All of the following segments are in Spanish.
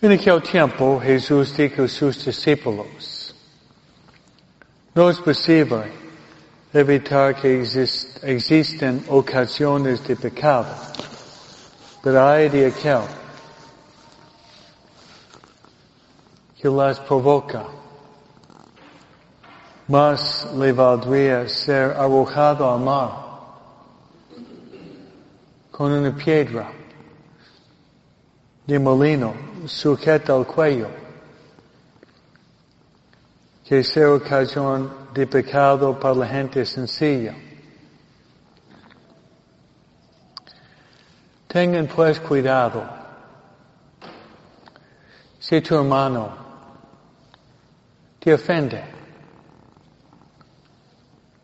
En aquel tiempo Jesús dijo a sus discípulos, no es posible evitar que exist, existen ocasiones de pecado, pero hay de aquel que las provoca. Más le valdría ser arrojado al mar con una piedra de molino sujeta al cuello que sea ocasión de pecado para la gente sencilla. Tengan pues cuidado. Si tu hermano te ofende,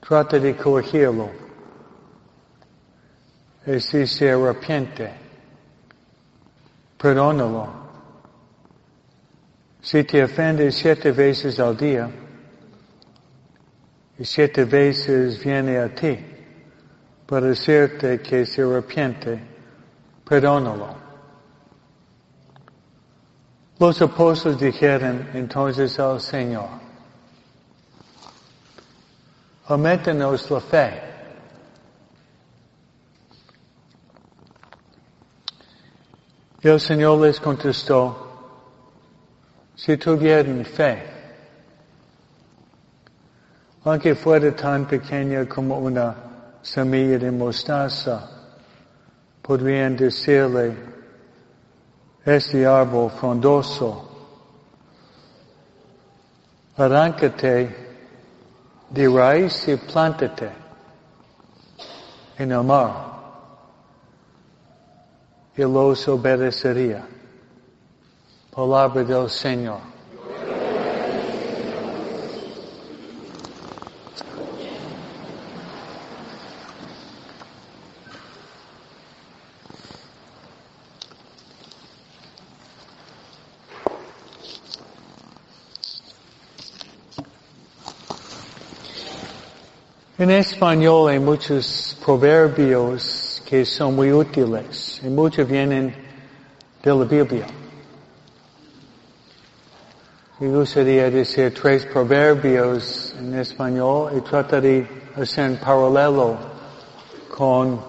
trata de corregirlo. Y si se arrepiente, perdónalo. Si te ofende siete veces al día, y siete veces viene a ti para decirte que se arrepiente, perdónalo. Los apóstoles dijeron entonces al Señor, aumentenos la fe. Y el Señor les contestó, si tuvieran fe, aunque fuera tan pequeña como una semilla de mostaza, podrían decirle, este árbol frondoso, arráncate de raíz y plántate en el mar. Y los obedecería. Palabra del Señor. En español hay muchos proverbios que son muy útiles y muchos vienen de la Biblia. Me gustaría decir tres proverbios en español y tratar de hacer paralelo con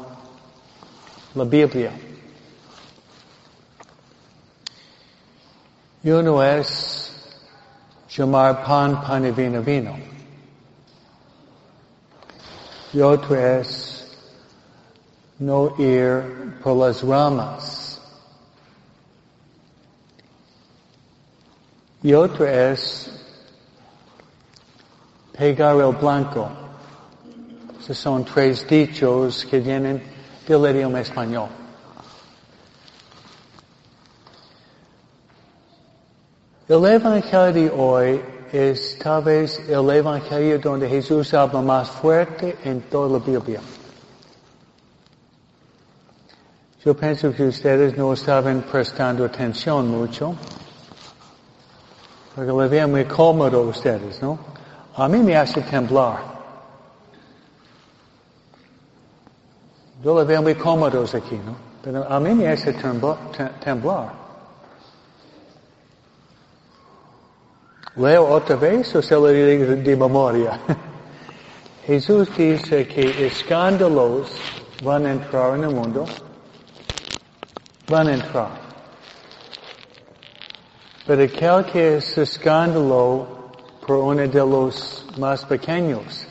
la Biblia. Y uno es llamar pan, pan y vino, vino. Y otro es no ir por las ramas. Y otro es pegar el blanco. Esos son tres dichos que vienen del idioma español. El Evangelio de hoy es tal vez el Evangelio donde Jesús habla más fuerte en toda la Biblia. Yo pienso que ustedes no estaban prestando atención mucho. Porque le veo muy cómodo ustedes, ¿no? A mí me hace temblar. Yo le veo muy cómodos aquí, ¿no? Pero a mí me hace temblar. Leo otra vez o se lo digo de memoria. Jesús dice que escándalos van a entrar en el mundo. Van a entrar. Pero aquel que es escándalo por uno de los más pequeños.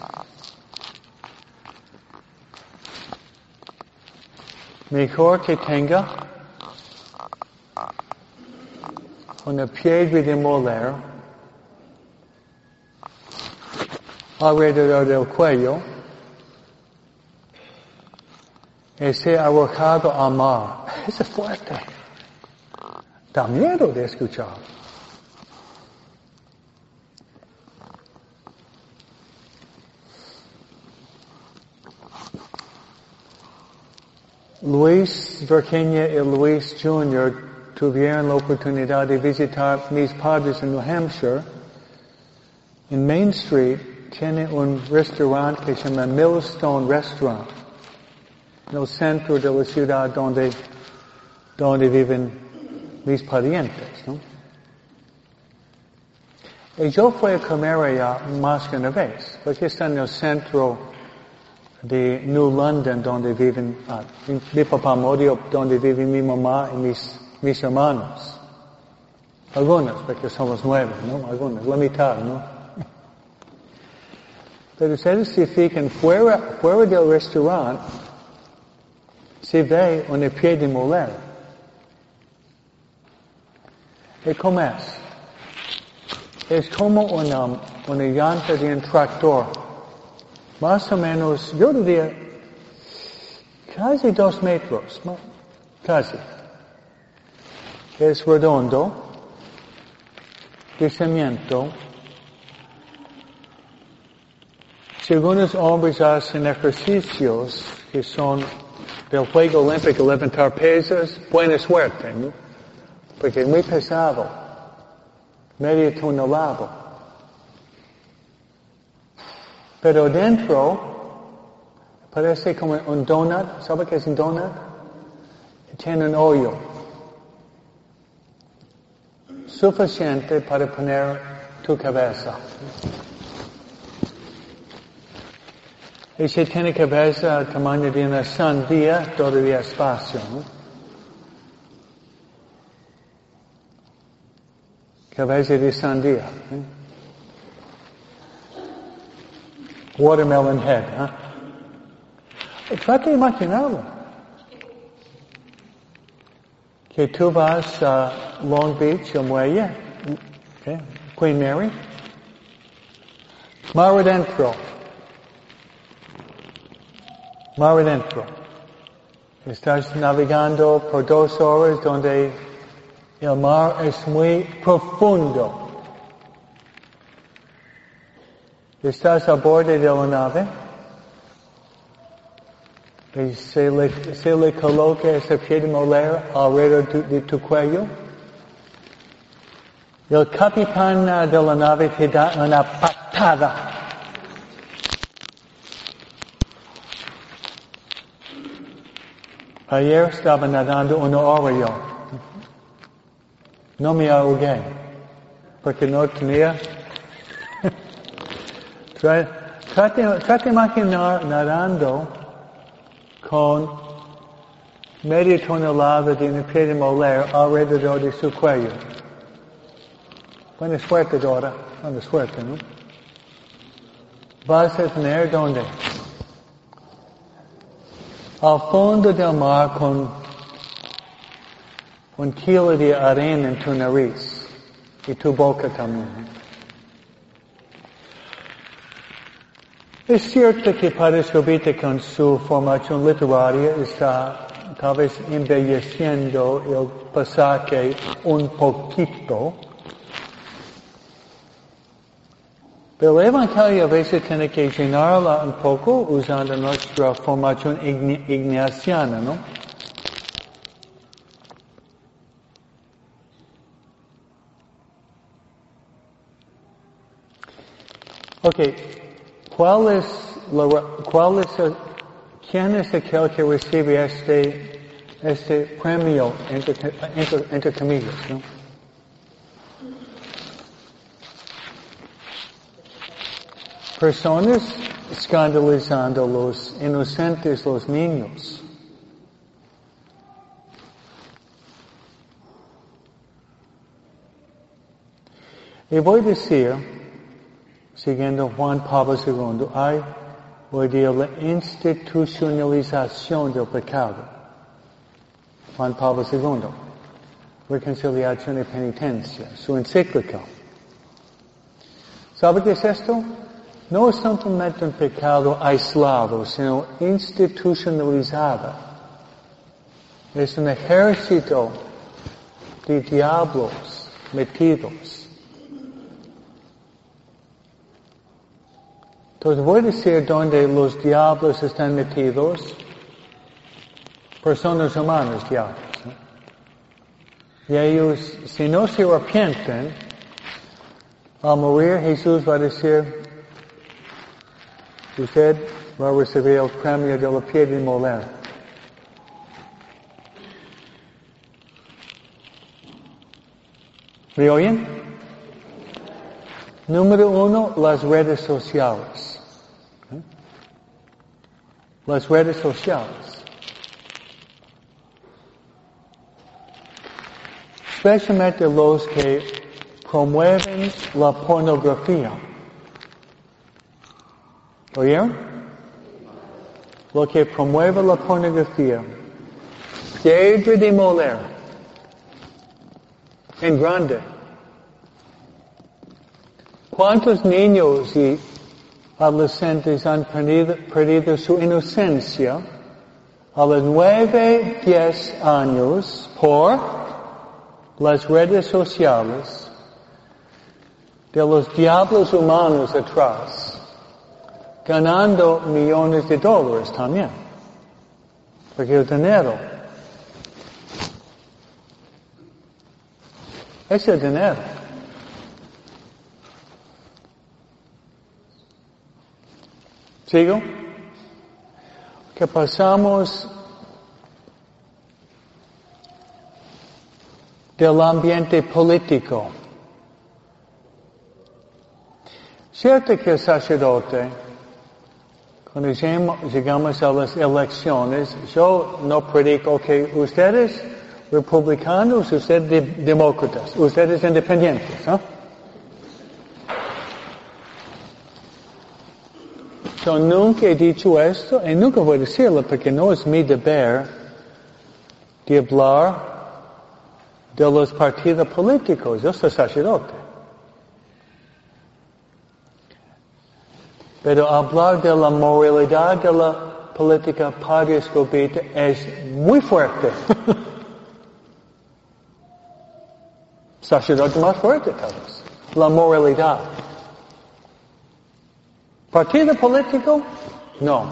Mejor que tenga una piedra de moler alrededor del cuello y sea arrojado al mar. Es fuerte. Da miedo de escuchar. Luis Virginia y Luis Jr. tuvieron la oportunidad de visitar mis padres en New Hampshire. En Main Street tiene un restaurante que se llama Millstone Restaurant, en el centro de la ciudad donde, donde viven mis parientes, ¿no? Y yo fui a allá más que una vez, porque está en el centro de New London, donde viven, ah, mi papá murió, donde vive mi mamá y mis, mis hermanos. Algunos, porque somos nueve, ¿no? Algunos, la mitad, ¿no? Pero ustedes se fijan, fuera, fuera del restaurante, se ve una pie de moler. ¿Y cómo es? Es como una, una llanta de un tractor. Más o menos, yo diría, casi dos metros, casi. Es redondo, de cemento. Si algunos hombres hacen ejercicios que son del juego olímpico, levantar pesas, buena suerte. Porque es muy pesado, medio tonelado. Pero dentro parece como un donut, ¿sabe qué es un donut? Tiene un hoyo. Suficiente para poner tu cabeza. Y si tiene cabeza tamaño de una sandía, todavía espacio. ¿no? Cabeza de sandía. ¿eh? Watermelon head. ¿eh? Trata de imaginarlo. Que tú vas a Long Beach, el muelle, ¿okay? Queen Mary, mar adentro, mar adentro. Estás navegando por dos horas donde el mar es muy profundo. Estás a bordo de la nave y se le, se le coloca ese pie de molera alrededor de, de tu cuello. El capitán de la nave te da una patada. Ayer estaba nadando una hora yo. No me ahogué. Porque no tenía. trate, trate imaginar nadando con media tonelada de una piedra moler alrededor de su cuello. Buena suerte, Dora. Buena suerte, ¿no? Vas a tener dónde? Al fondo del mar con un kilo de arena en tu nariz y tu boca también. Es cierto que Padre Escobita con su formación literaria está tal vez embelleciendo el pasaje un poquito, pero el Evangelio a veces tiene que llenarla un poco usando nuestra formación ignaciana, ¿no? Ok, ¿cuál es, la, cuál es el, quién es aquel que recibe este, este premio entre, entre, entre comillas, ¿no? Personas escandalizando los inocentes, los niños. Y voy a decir, siguiendo Juan Pablo II, hay hoy día la institucionalización del pecado. Juan Pablo II, reconciliación y penitencia, su encíclica. ¿Sabe qué es esto? No es simplemente un pecado aislado, sino institucionalizado. Es un ejército de diablos metidos Entonces voy a decir dónde los diablos están metidos. Personas humanas, diablos. Y ellos, si no se arrepienten, al morir Jesús va a decir, usted va a recibir el premio de la piedra moler. ¿Me oyen? Número uno, las redes sociales. Las redes sociales. Especialmente los que promueven la pornografía. ¿Oyeron? Lo que promueve la pornografía. Piedra de moler. En grande. ¿Cuántos niños y adolescentes han perdido, su inocencia a los nueve, diez años por las redes sociales de los diablos humanos atrás, ganando millones de dólares también? Porque el dinero es dinero. ¿Sigo? Que pasamos del ambiente político. Cierto que el sacerdote, cuando llegamos a las elecciones, yo no predico que ustedes republicanos, ustedes demócratas, ustedes independientes, ¿no? Yo nunca he dicho esto y nunca voy a decirlo porque no es mi deber de hablar de los partidos políticos. Yo soy sacerdote. Pero hablar de la moralidad de la política Padre Escobita es muy fuerte. sacerdote más fuerte tal vez. La moralidad. Partido político, no.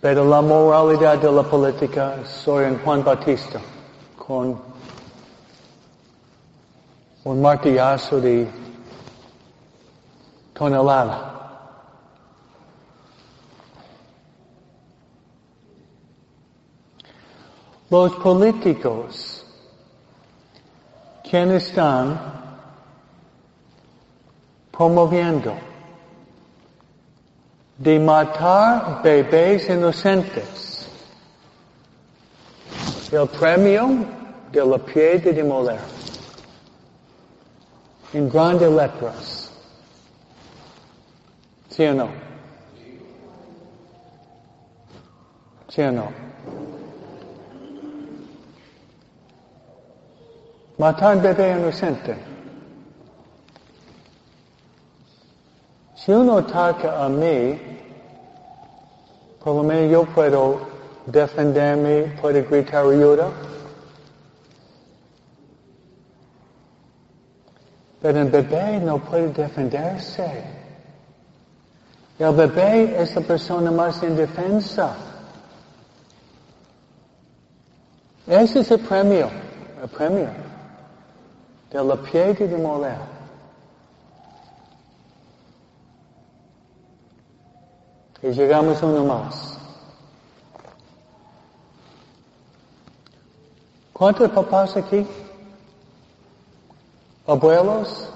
Pero la moralidad de la política soy en Juan Batista, con un martillazo de tonelada. Los políticos, quienes están promoviendo de matar bebés inocentes. El premio de la piedra de moler. En grandes letras. ¿Sí o no? ¿Sí o no? Matar bebé inocente. Si uno ataca a mí, por lo menos yo puedo defenderme, puedo gritar ayuda. Pero el bebé no puede defenderse. El bebé es la persona más indefensa. Ese es el premio, el premio de la de moler. Y llegamos uno más. ¿Cuántos papás aquí? ¿Abuelos?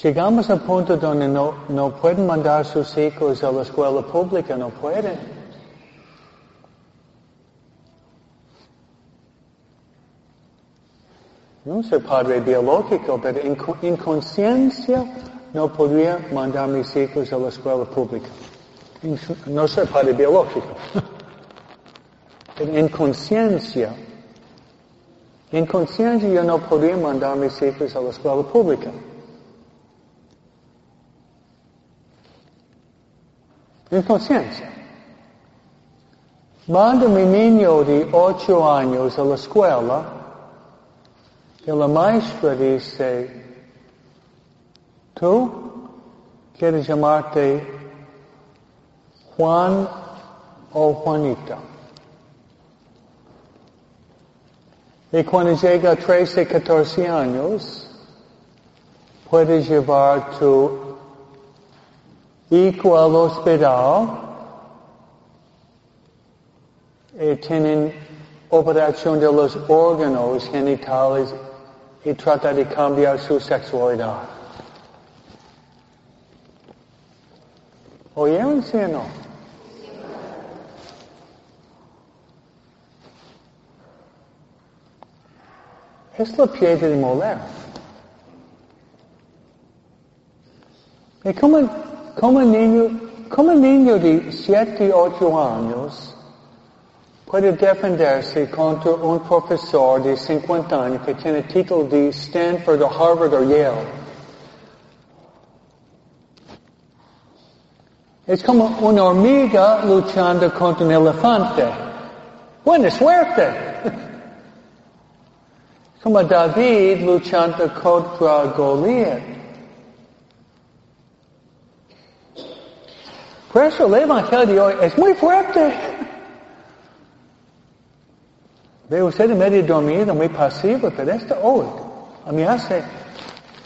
Llegamos al punto donde no, no pueden mandar sus hijos a la escuela pública, no pueden. No soy padre biológico, pero en conciencia no podría mandar mis hijos a la escuela pública. No soy padre biológico. En conciencia, en conciencia yo no podría mandar mis hijos a la escuela pública. En conciencia. Mando mi niño de ocho años a la escuela y la maestra dice, Tú quieres llamarte Juan o Juanita. Y cuando llega a 13, 14 años, puedes llevar tu hijo al hospital y tienen operación de los órganos genitales y trata de cambiar su sexualidad. ¿Oyeron sí o no? Es la piedra de moler. Y como, niño, como niño de 7, 8 años puede defenderse contra un profesor de 50 años que tiene título de Stanford o Harvard o Yale. Es como una hormiga luchando contra un elefante. Buena suerte. Como David luchando contra Goliat. Por eso el Evangelio de hoy es muy fuerte. Ve usted medio dormido, muy pasivo, pero esto hoy a mí hace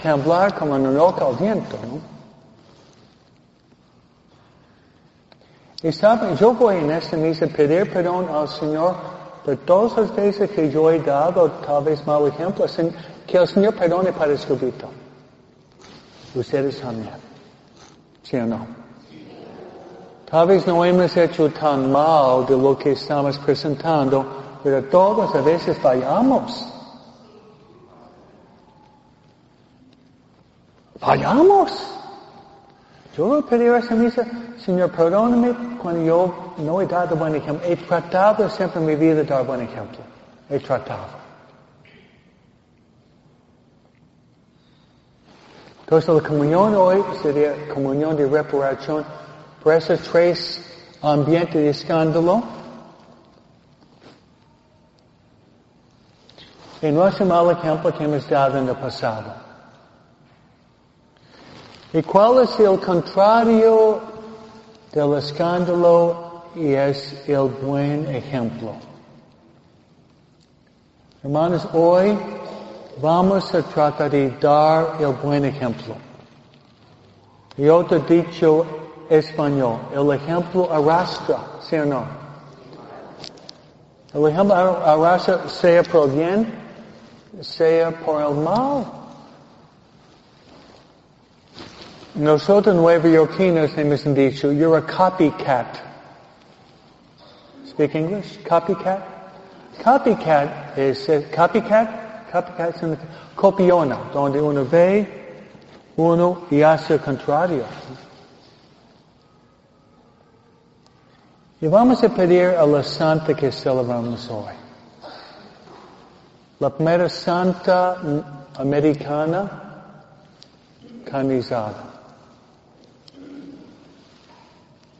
temblar como una nota al viento. ¿no? Y saben, yo voy en esta misa a pedir perdón al Señor por todas las veces que yo he dado tal vez mal ejemplo, que el Señor perdone para el escobito. Ustedes también. ¿Sí o no? Tal vez no hemos hecho tan mal de lo que estamos presentando, pero todas a veces fallamos. Fallamos. Yo voy a pedir a esa misa, Señor, perdóname cuando yo no he dado buen ejemplo. He tratado siempre en mi vida de dar buen ejemplo. He tratado. Entonces la comunión hoy sería comunión de reparación por esos tres ambientes de escándalo. Es el mal ejemplo que hemos dado en el pasado. ¿Y cuál es el contrario del escándalo y es el buen ejemplo? Hermanos, hoy vamos a tratar de dar el buen ejemplo. Y otro dicho español, el ejemplo arrastra, ¿sí o no? El ejemplo arrastra sea por el bien, sea por el mal. Nosotros nuevoyorquinos hemos dicho, you're a copycat. Speak English? Copycat? Copycat is, es, copycat, copycat es copiona, donde uno ve, uno y hace el contrario. Y vamos a pedir a la santa que celebramos hoy. La primera santa americana canonizada.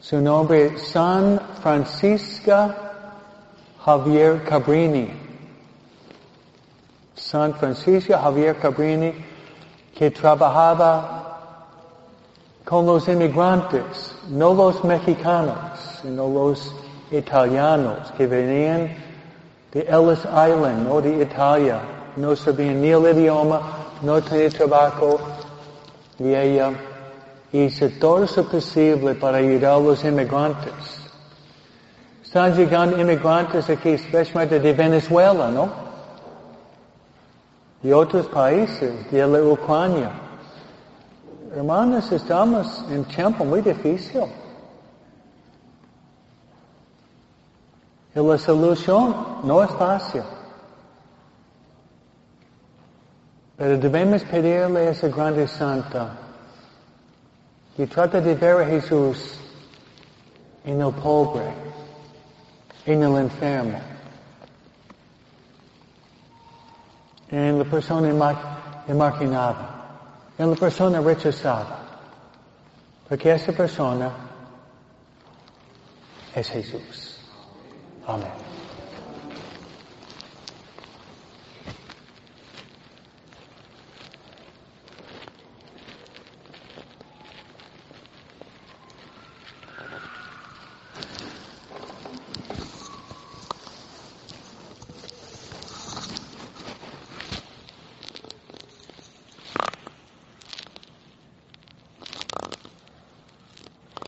Su nombre San Francisca Javier Cabrini. San Francisco Javier Cabrini que trabajaba con los inmigrantes, no los mexicanos, sino los italianos que venían de Ellis Island, no de Italia, no sabían ni el idioma, no tenían trabajo y ella hizo todo lo posible para ayudar a los inmigrantes. Están llegando inmigrantes aquí, especialmente de Venezuela, ¿no? De otros países, de la Ucrania. Hermanos, estamos en tiempo muy difícil. Y la solución no es fácil. Pero debemos pedirle a esa grande santa y trata de ver a Jesús en el pobre, en el enfermo, en la persona marginada, en la persona rechazada. Porque esa persona es Jesús. Amén.